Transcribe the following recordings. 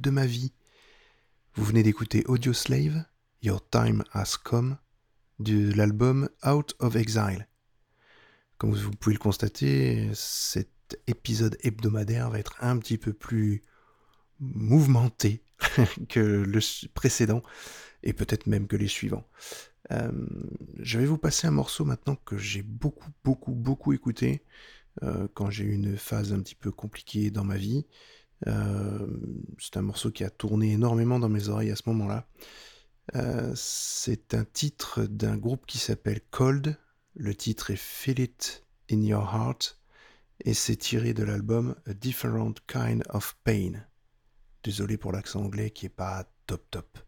de ma vie. Vous venez d'écouter Audio Slave, Your Time Has Come, de l'album Out of Exile. Comme vous pouvez le constater, cet épisode hebdomadaire va être un petit peu plus mouvementé que le précédent et peut-être même que les suivants. Euh, je vais vous passer un morceau maintenant que j'ai beaucoup, beaucoup, beaucoup écouté euh, quand j'ai eu une phase un petit peu compliquée dans ma vie. Euh, c'est un morceau qui a tourné énormément dans mes oreilles à ce moment-là. Euh, c'est un titre d'un groupe qui s'appelle Cold. Le titre est Feel It in Your Heart et c'est tiré de l'album A Different Kind of Pain. Désolé pour l'accent anglais qui est pas top top.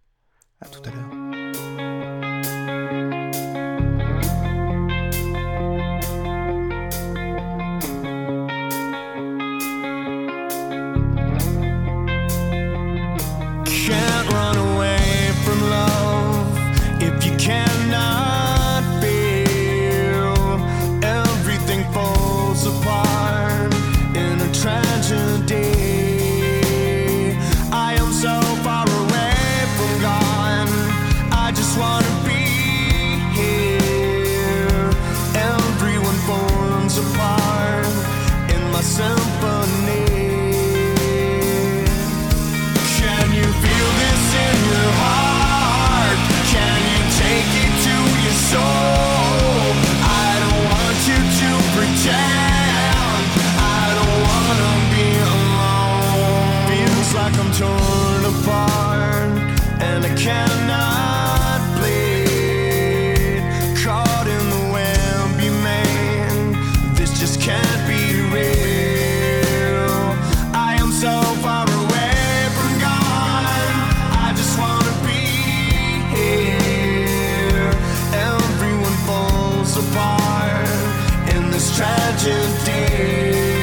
À tout à l'heure. apart in this tragedy.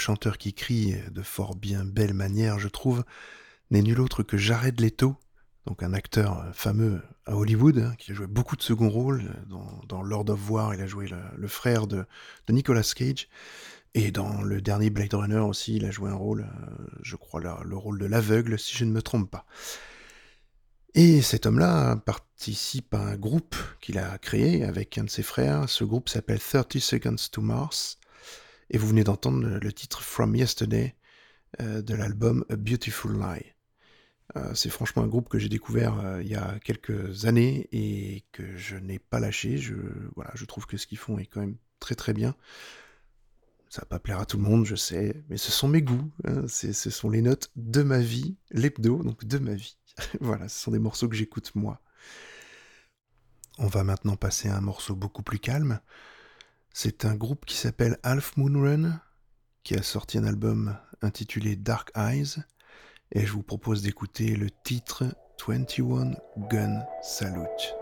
Chanteur qui crie de fort bien belle manière, je trouve, n'est nul autre que Jared Leto, donc un acteur fameux à Hollywood, hein, qui a joué beaucoup de second rôles. Dans, dans Lord of War, il a joué le, frère de, Nicolas Cage. Et dans le dernier Blade Runner aussi, il a joué un rôle, euh, je crois, le rôle de l'aveugle, si je ne me trompe pas. Et cet homme-là participe à un groupe qu'il a créé avec un de ses frères. Ce groupe s'appelle 30 Seconds to Mars. Et vous venez d'entendre le- titre From Yesterday euh, de l'album A Beautiful Lie. Euh, c'est franchement un groupe que j'ai découvert euh, il y a quelques années et que je n'ai pas lâché. Je, voilà, je trouve que ce qu'ils font est quand même très très bien. Ça va pas plaire à tout le monde, je sais, mais ce sont mes goûts. hein. Ce sont les notes de ma vie, l'hebdo, donc de ma vie. voilà, ce sont des morceaux que j'écoute moi. On va maintenant passer à un morceau beaucoup plus calme. C'est un groupe qui s'appelle Half Moon Run, qui a sorti un album intitulé Dark Eyes, et je vous propose d'écouter le titre 21 Gun Salute.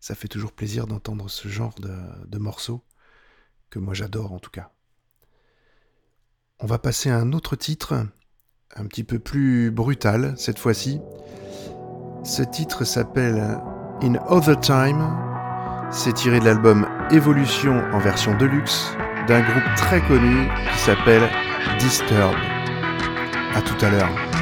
ça fait toujours plaisir d'entendre ce genre de, morceaux, que moi j'adore en tout cas. On va passer à un autre titre, un petit peu plus brutal cette fois-ci. Ce titre s'appelle In Other Time. C'est tiré de l'album Evolution en version deluxe d'un groupe très connu qui s'appelle Disturbed. A tout à l'heure.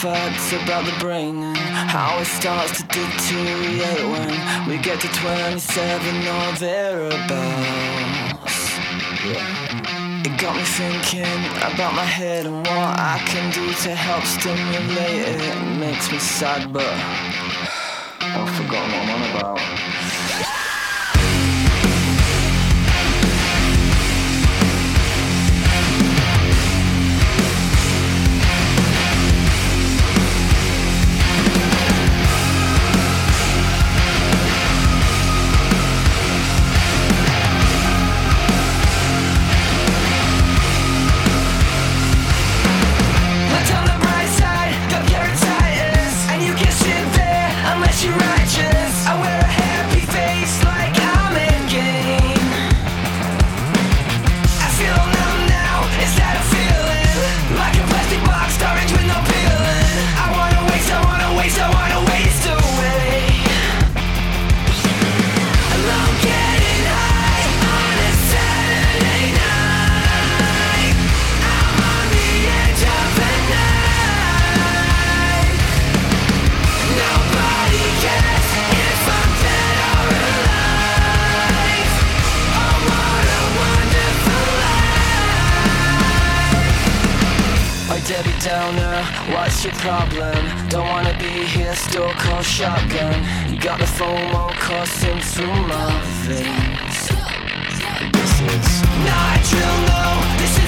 Facts about the brain and how it starts to deteriorate when we get to 27 or thereabouts. It got me thinking about my head and what I can do to help stimulate it. It makes me sad, but I've forgotten what I'm on about. What's your problem? Don't wanna be here, still call shotgun. You got the FOMO coursing through my veins. This is not drill, no, this is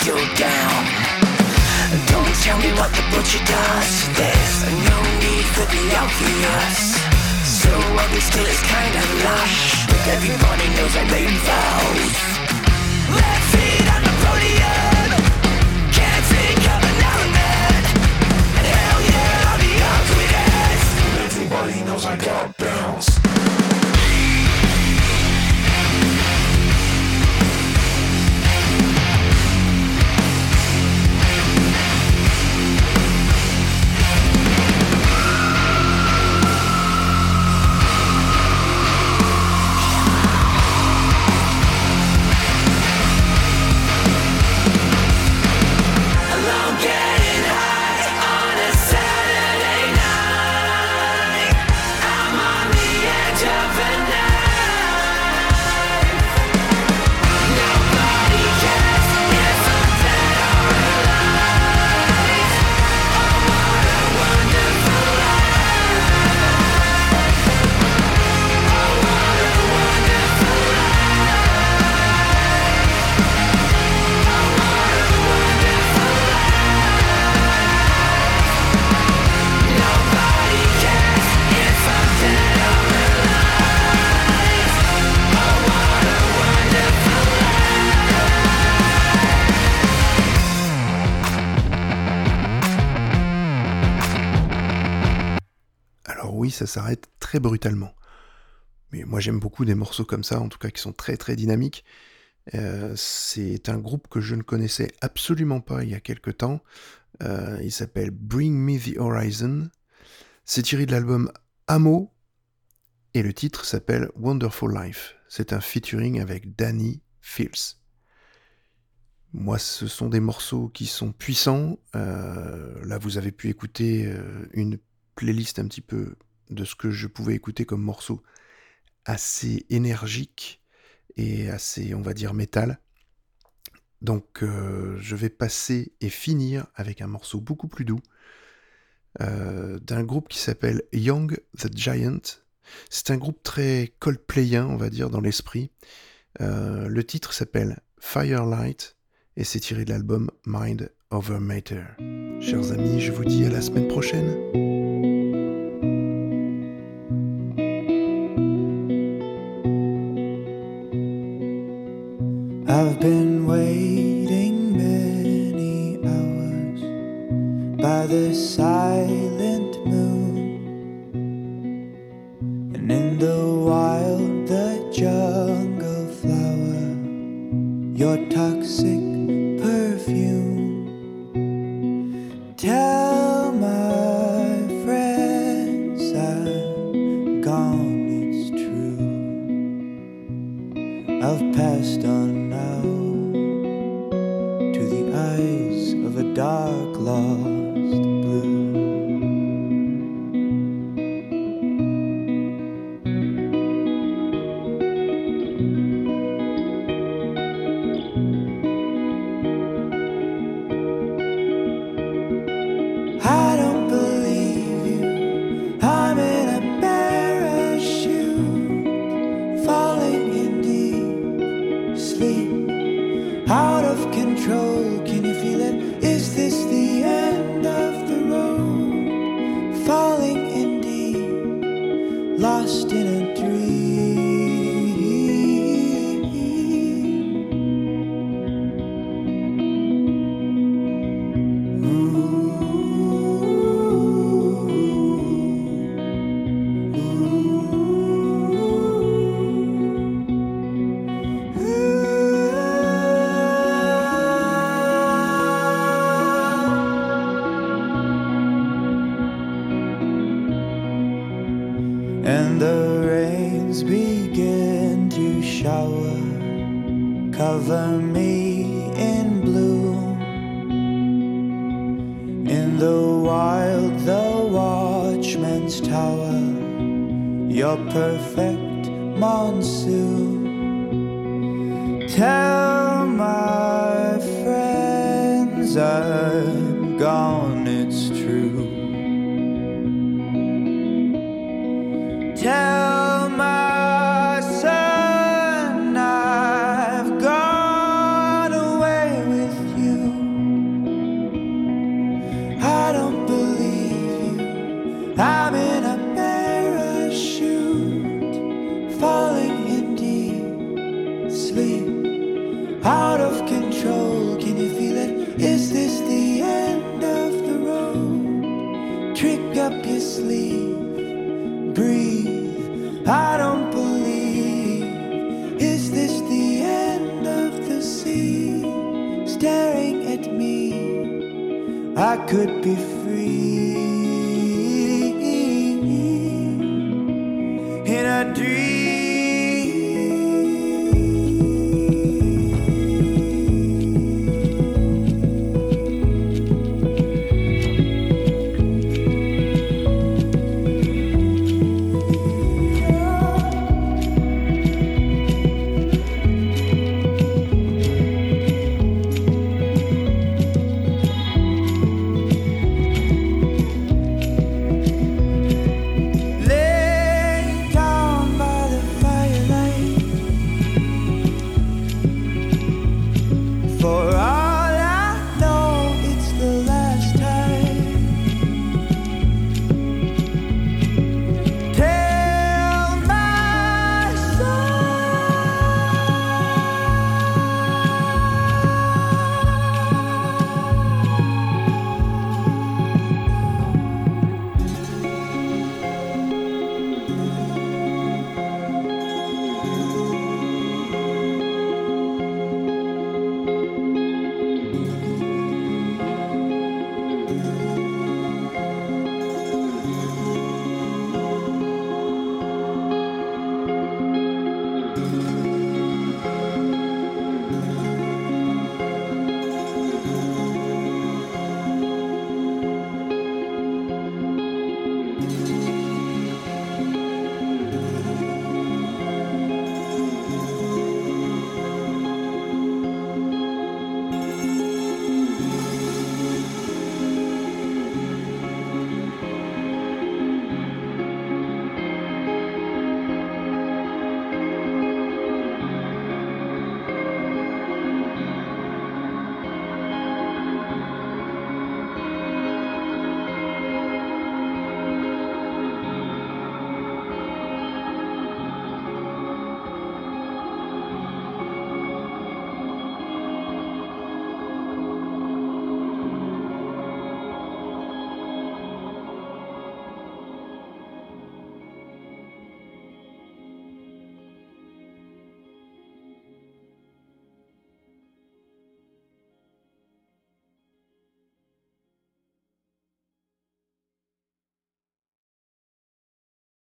still down. Don't tell me what the butcher does. There's no need for the obvious. So ugly still it's kinda lush But everybody knows I made vows ça s'arrête très brutalement. Mais moi j'aime beaucoup des morceaux comme ça, en tout cas qui sont très très dynamiques. Euh, c'est un groupe que je ne connaissais absolument pas il y a quelque temps. Euh, il s'appelle Bring Me the Horizon. C'est tiré de l'album Amo et le titre s'appelle Wonderful Life. C'est un featuring avec Danny Fields. Moi, ce sont des morceaux qui sont puissants. Euh, là, vous avez pu écouter une playlist un petit peu de ce que je pouvais écouter comme morceaux assez énergiques et assez, on va dire, métal. Donc euh, je vais passer et finir avec un morceau beaucoup plus doux euh, d'un groupe qui s'appelle Young the Giant. C'est un groupe très coldplayien, on va dire, dans l'esprit. Euh, le titre s'appelle Firelight et c'est tiré de l'album Mind Over Matter. Chers amis, je vous dis à la semaine prochaine.